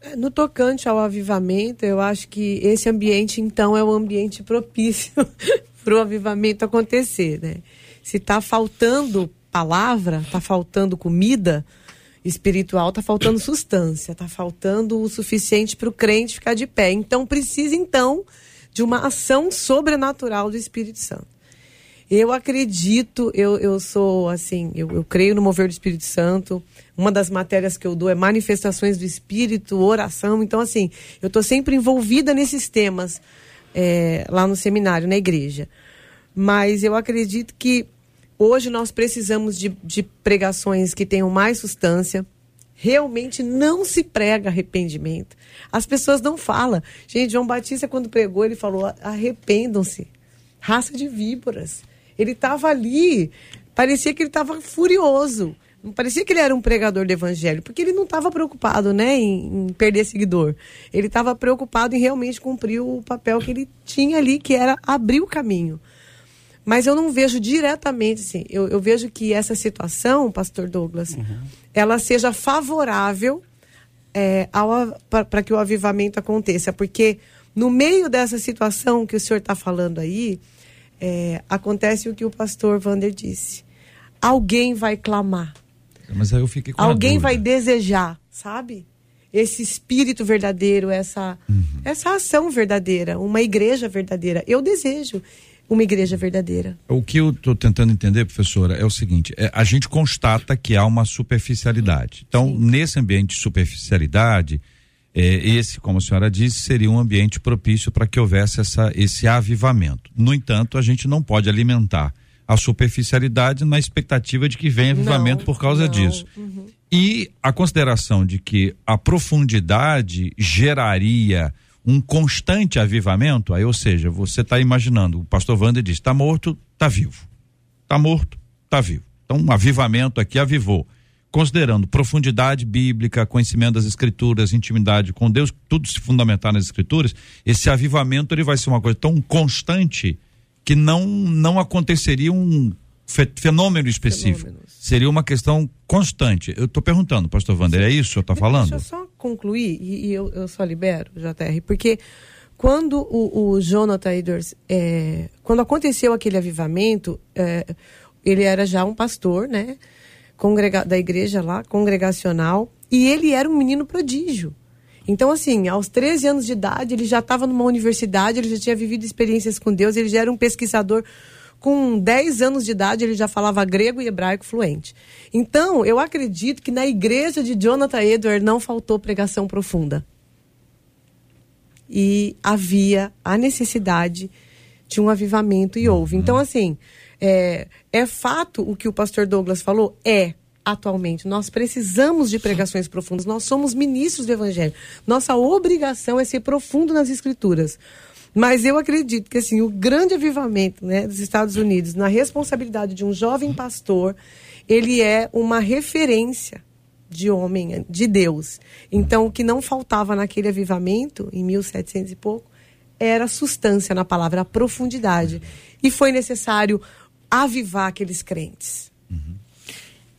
É, no tocante ao avivamento, eu acho que esse ambiente, então, é o um ambiente propício *laughs* para o avivamento acontecer, né? Se está faltando palavra, está faltando comida espiritual, está faltando substância, está faltando o suficiente para o crente ficar de pé. Então precisa então de uma ação sobrenatural do Espírito Santo. Eu acredito, eu, eu sou assim, eu, eu creio no mover do Espírito Santo. Uma das matérias que eu dou é manifestações do Espírito, oração. Então, assim, eu estou sempre envolvida nesses temas é, lá no seminário, na igreja. Mas eu acredito que Hoje nós precisamos de, de pregações que tenham mais substância. Realmente não se prega arrependimento. As pessoas não falam. Gente, João Batista, quando pregou, ele falou: arrependam-se. Raça de víboras. Ele estava ali, parecia que ele estava furioso. Não parecia que ele era um pregador do evangelho, porque ele não estava preocupado né, em, em, perder seguidor. Ele estava preocupado em realmente cumprir o papel que ele tinha ali, que era abrir o caminho. Mas eu não vejo diretamente, assim, eu, eu vejo que essa situação, pastor Douglas, uhum. ela seja favorável é, para que o avivamento aconteça. Porque no meio dessa situação que o senhor está falando aí, é, acontece o que o pastor Vander disse. Alguém vai clamar. Mas aí eu fiquei com Alguém vai desejar, sabe? Esse espírito verdadeiro, essa, uhum. essa ação verdadeira, uma igreja verdadeira. Eu desejo uma igreja verdadeira. O que eu estou tentando entender, professora, é o seguinte: é, a gente constata que há uma superficialidade. Então, Sim. nesse ambiente de superficialidade, é, esse, como a senhora disse, seria um ambiente propício para que houvesse essa, esse avivamento. No entanto, a gente não pode alimentar a superficialidade na expectativa de que venha avivamento não, por causa não. disso. Uhum. E a consideração de que a profundidade geraria um constante avivamento, aí, ou seja, você está imaginando, o pastor Wander diz: está morto, está vivo. Está morto, está vivo. Então, um avivamento aqui avivou. Considerando profundidade bíblica, conhecimento das escrituras, intimidade com Deus, tudo se fundamentar nas escrituras, esse avivamento ele vai ser uma coisa tão constante que não não aconteceria um fenômeno específico. Fenômenos. Seria uma questão constante. Eu estou perguntando, pastor Wander, é isso que eu estou falando? Deixa eu só concluir, e, e eu, eu, só libero, JR, porque quando o, o Jonathan Edwards, é, quando aconteceu aquele avivamento, é, ele era já um pastor, né? Congrega, da igreja lá, congregacional, e ele era um menino prodígio. Então, assim, aos 13 anos de idade, ele já estava numa universidade, ele já tinha vivido experiências com Deus, ele já era um pesquisador com 10 anos de idade, ele já falava grego e hebraico fluente. Então, eu acredito que na igreja de Jonathan Edward não faltou pregação profunda. E havia a necessidade de um avivamento e houve. Então, assim, é, é fato o que o pastor Douglas falou? É atualmente. Nós precisamos de pregações profundas. Nós somos ministros do Evangelho. Nossa obrigação é ser profundo nas Escrituras. Mas eu acredito que assim, o grande avivamento né, dos Estados Unidos, na responsabilidade de um jovem pastor, ele é uma referência de homem, de Deus. Então, o que não faltava naquele avivamento, em 1700 e pouco, era substância na palavra, a profundidade. E foi necessário avivar aqueles crentes.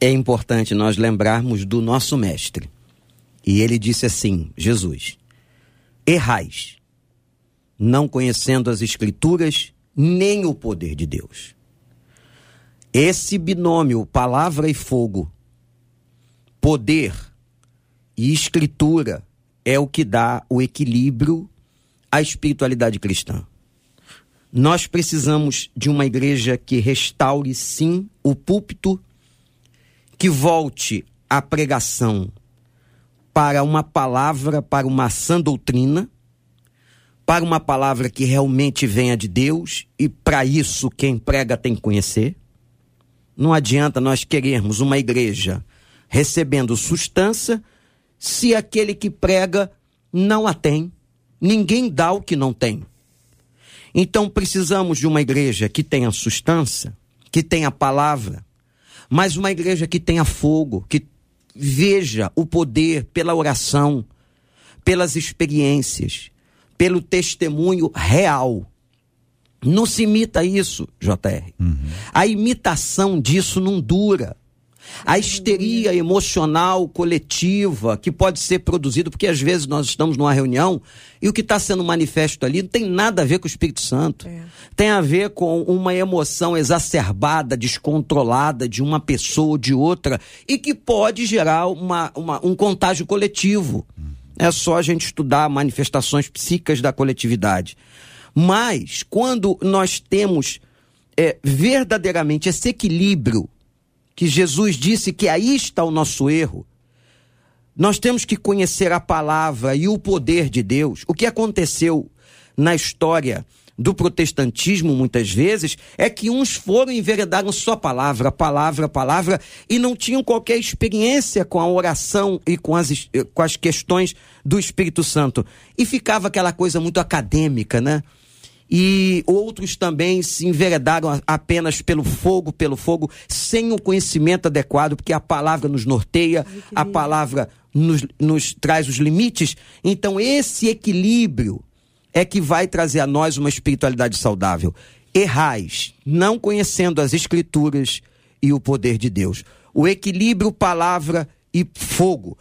É importante nós lembrarmos do nosso mestre. E ele disse assim: Jesus, errais não conhecendo as Escrituras nem o poder de Deus. Esse binômio, palavra e fogo, poder e escritura, é o que dá o equilíbrio à espiritualidade cristã. Nós precisamos de uma igreja que restaure, sim, o púlpito, que volte a pregação para uma palavra, para uma sã doutrina, para uma palavra que realmente venha de Deus e para isso quem prega tem que conhecer. Não adianta nós querermos uma igreja recebendo sustância se aquele que prega não a tem. Ninguém dá o que não tem. Então precisamos de uma igreja que tenha sustância, que tenha palavra, mas uma igreja que tenha fogo, que veja o poder pela oração, pelas experiências, pelo testemunho real. Não se imita isso, JR. Uhum. A imitação disso não dura. A histeria emocional coletiva que pode ser produzida, porque às vezes nós estamos numa reunião e o que está sendo manifesto ali não tem nada a ver com o Espírito Santo. É. Tem a ver com uma emoção exacerbada, descontrolada de uma pessoa ou de outra e que pode gerar uma, uma um contágio coletivo. Uhum. É só a gente estudar manifestações psíquicas da coletividade. Mas, quando nós temos é, verdadeiramente esse equilíbrio, que Jesus disse que aí está o nosso erro, nós temos que conhecer a palavra e o poder de Deus. O que aconteceu na história do protestantismo, muitas vezes, é que uns foram e enveredaram só palavra, palavra, palavra, e não tinham qualquer experiência com a oração e com as, com as questões do Espírito Santo. E ficava aquela coisa muito acadêmica, né? E outros também se enveredaram apenas pelo fogo, pelo fogo, sem o conhecimento adequado, porque a palavra nos norteia, a palavra nos, nos traz os limites. Então, esse equilíbrio é que vai trazer a nós uma espiritualidade saudável. Errais, não conhecendo as Escrituras e o poder de Deus. O equilíbrio, palavra e fogo.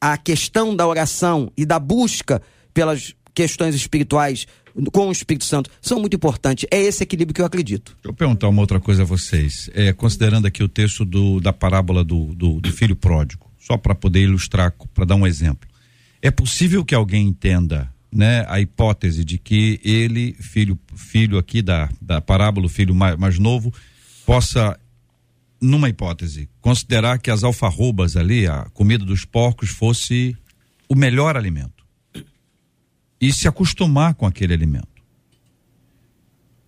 A questão da oração e da busca pelas questões espirituais com o Espírito Santo são muito importantes. É esse equilíbrio que eu acredito. Deixa eu perguntar uma outra coisa a vocês. É, considerando aqui o texto do, da parábola do, do, do filho pródigo, só para poder ilustrar, para dar um exemplo. É possível que alguém entenda né, a hipótese de que ele, filho, filho aqui da, da parábola, filho mais, mais novo, possa, numa hipótese, considerar que as alfarrobas ali, a comida dos porcos, fosse o melhor alimento. E se acostumar com aquele alimento.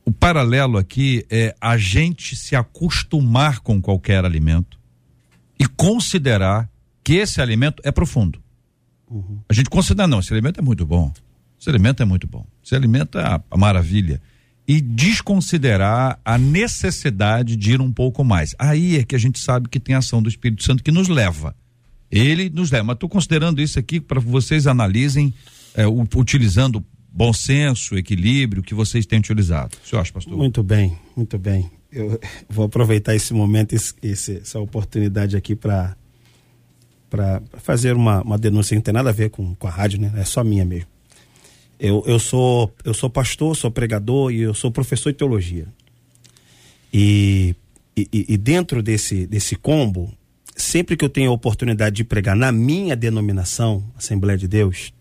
O paralelo aqui é a gente se acostumar com qualquer alimento e considerar que esse alimento é profundo. Uhum. A gente considera, não, esse alimento é muito bom. Esse alimento é muito bom. Esse alimento é a, maravilha. E desconsiderar a necessidade de ir um pouco mais. Aí é que a gente sabe que tem a ação do Espírito Santo que nos leva. Ele nos leva. Mas estou considerando isso aqui para vocês analisem, é, o, utilizando bom senso, equilíbrio que vocês têm utilizado. O senhor acha, pastor? Muito bem, muito bem. Eu *laughs* vou aproveitar esse momento, esse, essa oportunidade aqui para para fazer uma, uma denúncia que não tem nada a ver com, com a rádio, né? É só minha mesmo. Eu, eu, sou, eu sou pastor, sou pregador e eu sou professor de teologia. E, e, e dentro desse, desse combo, sempre que eu tenho a oportunidade de pregar na minha denominação, Assembleia de Deus,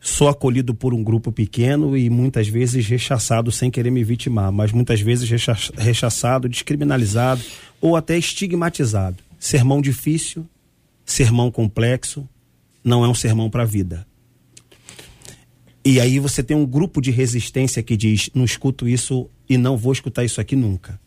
sou acolhido por um grupo pequeno e muitas vezes rechaçado sem querer me vitimar, mas muitas vezes rechaçado, descriminalizado ou até estigmatizado. Sermão difícil, sermão complexo, não é um sermão para a vida. E aí você tem um grupo de resistência que diz: não escuto isso e não vou escutar isso aqui nunca.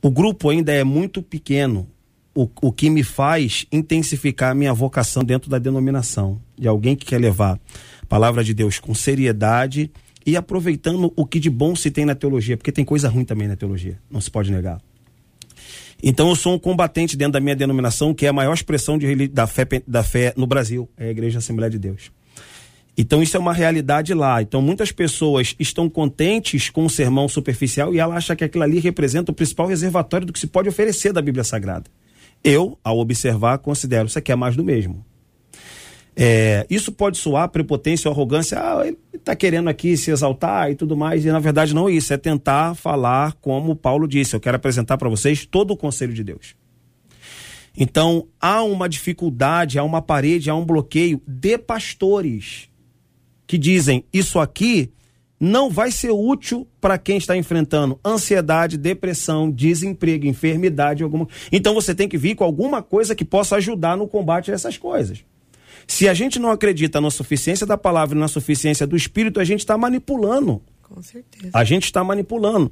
O grupo ainda é muito pequeno, o, o que me faz intensificar a minha vocação dentro da denominação, de alguém que quer levar a palavra de Deus com seriedade e aproveitando o que de bom se tem na teologia, porque tem coisa ruim também na teologia, não se pode negar. Então eu sou um combatente dentro da minha denominação, que é a maior expressão de, da, fé, da fé no Brasil, é a Igreja Assembleia de Deus. Então isso é uma realidade lá. Então muitas pessoas estão contentes com o sermão superficial e ela acha que aquilo ali representa o principal reservatório do que se pode oferecer da Bíblia Sagrada. Eu, ao observar, considero isso aqui é mais do mesmo. É, isso pode soar prepotência ou arrogância, ah, ele está querendo aqui se exaltar e tudo mais, e na verdade não é isso, é tentar falar como Paulo disse, eu quero apresentar para vocês todo o conselho de Deus. Então, há uma dificuldade, há uma parede, há um bloqueio de pastores que dizem isso aqui não vai ser útil para quem está enfrentando ansiedade, depressão, desemprego, enfermidade alguma. Então você tem que vir com alguma coisa que possa ajudar no combate a essas coisas. Se a gente não acredita na suficiência da palavra e na suficiência do Espírito, a gente está manipulando. Com certeza. A gente está manipulando.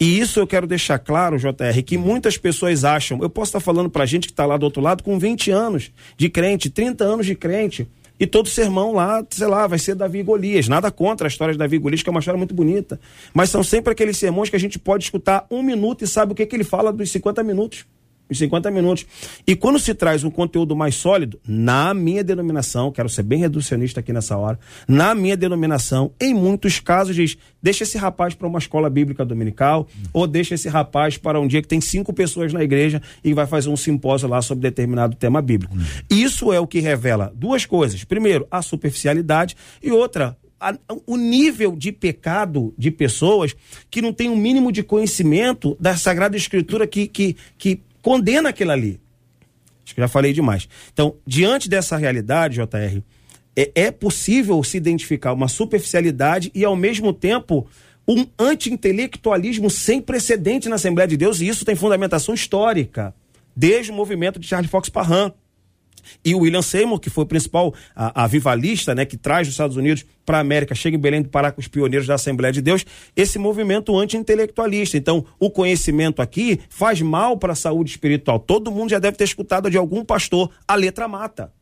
E isso eu quero deixar claro, JR, que muitas pessoas acham. Eu posso estar falando para a gente que está lá do outro lado com 20 anos de crente, 30 anos de crente. E todo sermão lá, sei lá, vai ser Davi e Golias. Nada contra a história de Davi e Golias, que é uma história muito bonita. Mas são sempre aqueles sermões que a gente pode escutar um minuto e sabe o que, que ele fala dos 50 minutos os 50 minutos. E quando se traz um conteúdo mais sólido, na minha denominação, quero ser bem reducionista aqui nessa hora, na minha denominação, em muitos casos diz, deixa esse rapaz para uma escola bíblica dominical, ou deixa esse rapaz para um dia que tem cinco pessoas na igreja e vai fazer um simpósio lá sobre determinado tema bíblico. Isso é o que revela duas coisas. Primeiro, a superficialidade e outra, o nível de pecado de pessoas que não têm o um mínimo de conhecimento da Sagrada Escritura que, que, que condena aquilo ali. Acho que já falei demais. Então, diante dessa realidade, JR, é, é possível se identificar uma superficialidade e, ao mesmo tempo, um anti-intelectualismo sem precedente na Assembleia de Deus, e isso tem fundamentação histórica, desde o movimento de Charles Fox Parham. E o William Seymour, que foi o principal avivalista, né, que traz os Estados Unidos para a América, chega em Belém do Pará com os pioneiros da Assembleia de Deus, esse movimento anti-intelectualista. Então, o conhecimento aqui faz mal para a saúde espiritual. Todo mundo já deve ter escutado de algum pastor, a letra mata.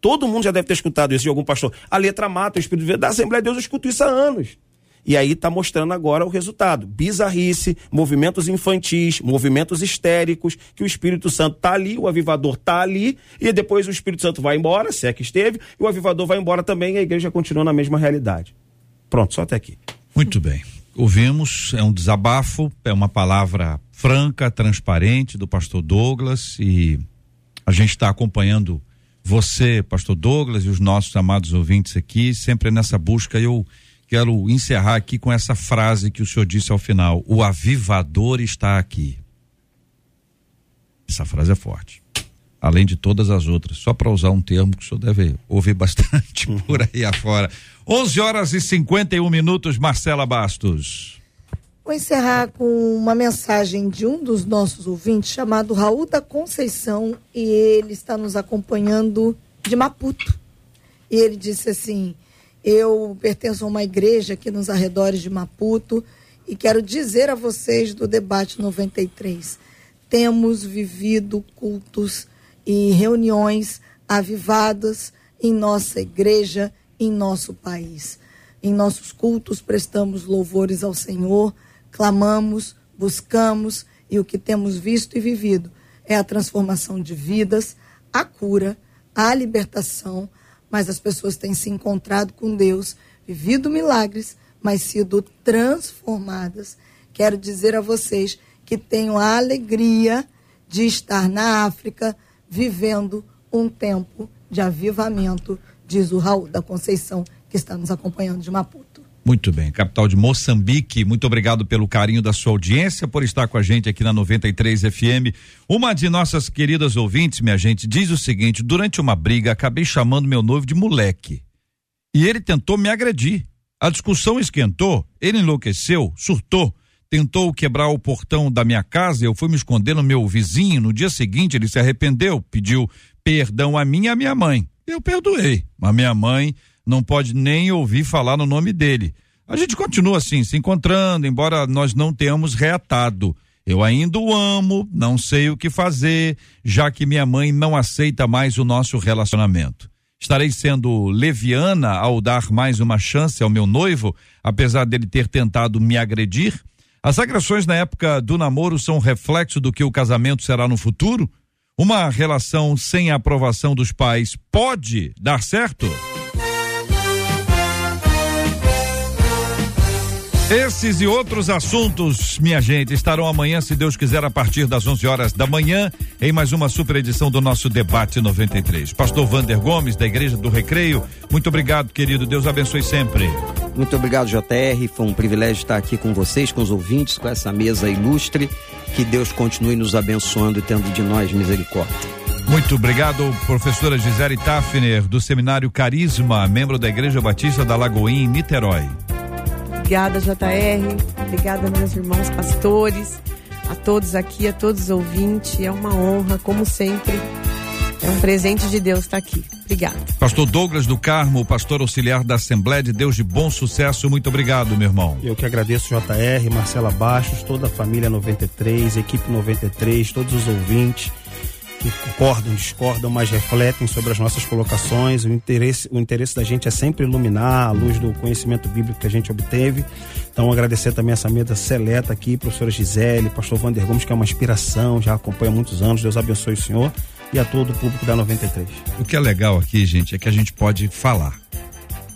Todo mundo já deve ter escutado isso de algum pastor. A letra mata, o Espírito. Da Assembleia de Deus eu escuto isso há anos. E aí está mostrando agora o resultado. Bizarrice, movimentos infantis, movimentos histéricos, que o Espírito Santo está ali, o avivador está ali, e depois o Espírito Santo vai embora, se é que esteve, e o avivador vai embora também, e a igreja continua na mesma realidade. Pronto, só até aqui. Muito bem. Ouvimos, é um desabafo, é uma palavra franca, transparente do pastor Douglas, e a gente está acompanhando você, pastor Douglas, e os nossos amados ouvintes aqui, sempre nessa busca. Eu quero encerrar aqui com essa frase que o senhor disse ao final: o avivador está aqui. Essa frase é forte. Além de todas as outras, só para usar um termo que o senhor deve ouvir bastante *laughs* por aí afora. 11 horas e 51 minutos, Marcela Bastos. Vou encerrar com uma mensagem de um dos nossos ouvintes, chamado Raul da Conceição, e ele está nos acompanhando de Maputo. E ele disse assim: eu pertenço a uma igreja aqui nos arredores de Maputo e quero dizer a vocês do debate 93. Temos vivido cultos e reuniões avivadas em nossa igreja, em nosso país. Em nossos cultos prestamos louvores ao Senhor, clamamos, buscamos e o que temos visto e vivido é a transformação de vidas, a cura, a libertação, mas as pessoas têm se encontrado com Deus, vivido milagres, mas sido transformadas. Quero dizer a vocês que tenho a alegria de estar na África vivendo um tempo de avivamento, diz o Raul da Conceição, que está nos acompanhando de Maputo. Muito bem, capital de Moçambique, muito obrigado pelo carinho da sua audiência, por estar com a gente aqui na 93 FM. Uma de nossas queridas ouvintes, minha gente, diz o seguinte: durante uma briga, acabei chamando meu noivo de moleque. E ele tentou me agredir. A discussão esquentou, ele enlouqueceu, surtou, tentou quebrar o portão da minha casa, eu fui me esconder no meu vizinho. No dia seguinte, ele se arrependeu, pediu perdão a mim e a minha mãe. Eu perdoei, mas minha mãe não pode nem ouvir falar no nome dele. A gente continua assim, se encontrando, embora nós não tenhamos reatado. Eu ainda o amo, não sei o que fazer, já que minha mãe não aceita mais o nosso relacionamento. Estarei sendo leviana ao dar mais uma chance ao meu noivo, apesar dele ter tentado me agredir? As agressões na época do namoro são reflexo do que o casamento será no futuro? Uma relação sem a aprovação dos pais pode dar certo? Esses e outros assuntos, minha gente, estarão amanhã, se Deus quiser, a partir das 11 horas da manhã, em mais uma super edição do nosso Debate 93. Pastor Vander Gomes, da Igreja do Recreio, muito obrigado, querido. Deus abençoe sempre. Muito obrigado, JR. Foi um privilégio estar aqui com vocês, com os ouvintes, com essa mesa ilustre. Que Deus continue nos abençoando e tendo de nós misericórdia. Muito obrigado, professora Gisele Tafner, do Seminário Carisma, membro da Igreja Batista da Lagoinha, em Niterói. Obrigada, JR. Obrigada, meus irmãos pastores, a todos aqui, a todos os ouvintes. É uma honra, como sempre. É um presente de Deus estar aqui. Obrigada. Pastor Douglas do Carmo, pastor auxiliar da Assembleia de Deus de Bom Sucesso, muito obrigado, meu irmão. Eu que agradeço, JR, Marcela Baixos, toda a família 93, equipe 93, todos os ouvintes que concordam, discordam, mas refletem sobre as nossas colocações. O interesse, o interesse da gente é sempre iluminar a luz do conhecimento bíblico que a gente obteve. Então, agradecer também essa mesa seleta aqui, professora Gisele, pastor Vander Gomes, que é uma inspiração, já acompanha há muitos anos. Deus abençoe o senhor e a todo o público da 93. O que é legal aqui, gente, é que a gente pode falar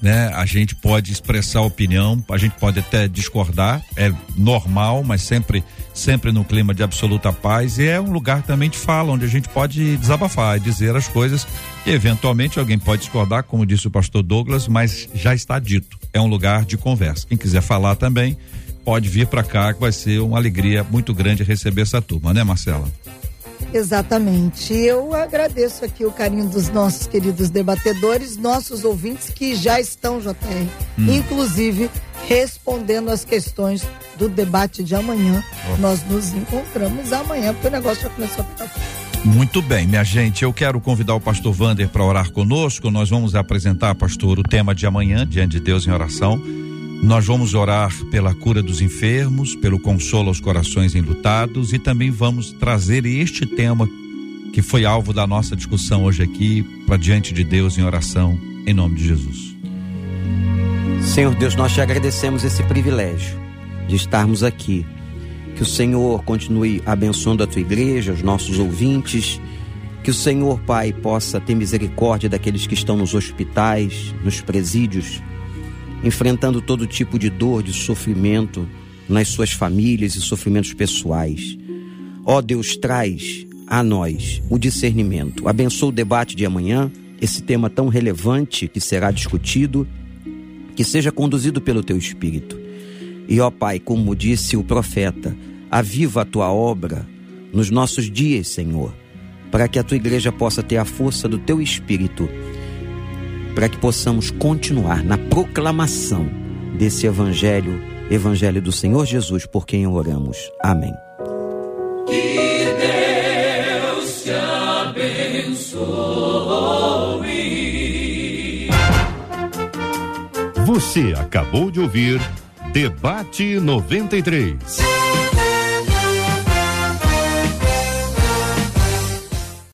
né? A gente pode expressar opinião, a gente pode até discordar, é normal, mas sempre sempre no clima de absoluta paz e é um lugar também de fala onde a gente pode desabafar e dizer as coisas e eventualmente alguém pode discordar, como disse o pastor Douglas, mas já está dito. É um lugar de conversa. Quem quiser falar também pode vir para cá que vai ser uma alegria muito grande receber essa turma, né, Marcela? Exatamente. Eu agradeço aqui o carinho dos nossos queridos debatedores, nossos ouvintes que já estão, JR, hum. inclusive respondendo as questões do debate de amanhã. Oh. Nós nos encontramos amanhã, porque o negócio já começou a ficar muito bem, minha gente. Eu quero convidar o pastor Vander para orar conosco. Nós vamos apresentar, pastor, o tema de amanhã, diante de Deus em oração. Nós vamos orar pela cura dos enfermos, pelo consolo aos corações enlutados e também vamos trazer este tema que foi alvo da nossa discussão hoje aqui para diante de Deus em oração, em nome de Jesus. Senhor Deus, nós te agradecemos esse privilégio de estarmos aqui. Que o Senhor continue abençoando a tua igreja, os nossos ouvintes. Que o Senhor, Pai, possa ter misericórdia daqueles que estão nos hospitais, nos presídios enfrentando todo tipo de dor, de sofrimento nas suas famílias e sofrimentos pessoais. Ó Deus, traz a nós o discernimento. Abençoa o debate de amanhã, esse tema tão relevante que será discutido, que seja conduzido pelo teu Espírito. E ó Pai, como disse o profeta, aviva a tua obra nos nossos dias, Senhor, para que a tua igreja possa ter a força do teu Espírito para que possamos continuar na proclamação desse evangelho, evangelho do Senhor Jesus, por quem oramos. Amém. Que Deus te abençoe. Você acabou de ouvir Debate 93.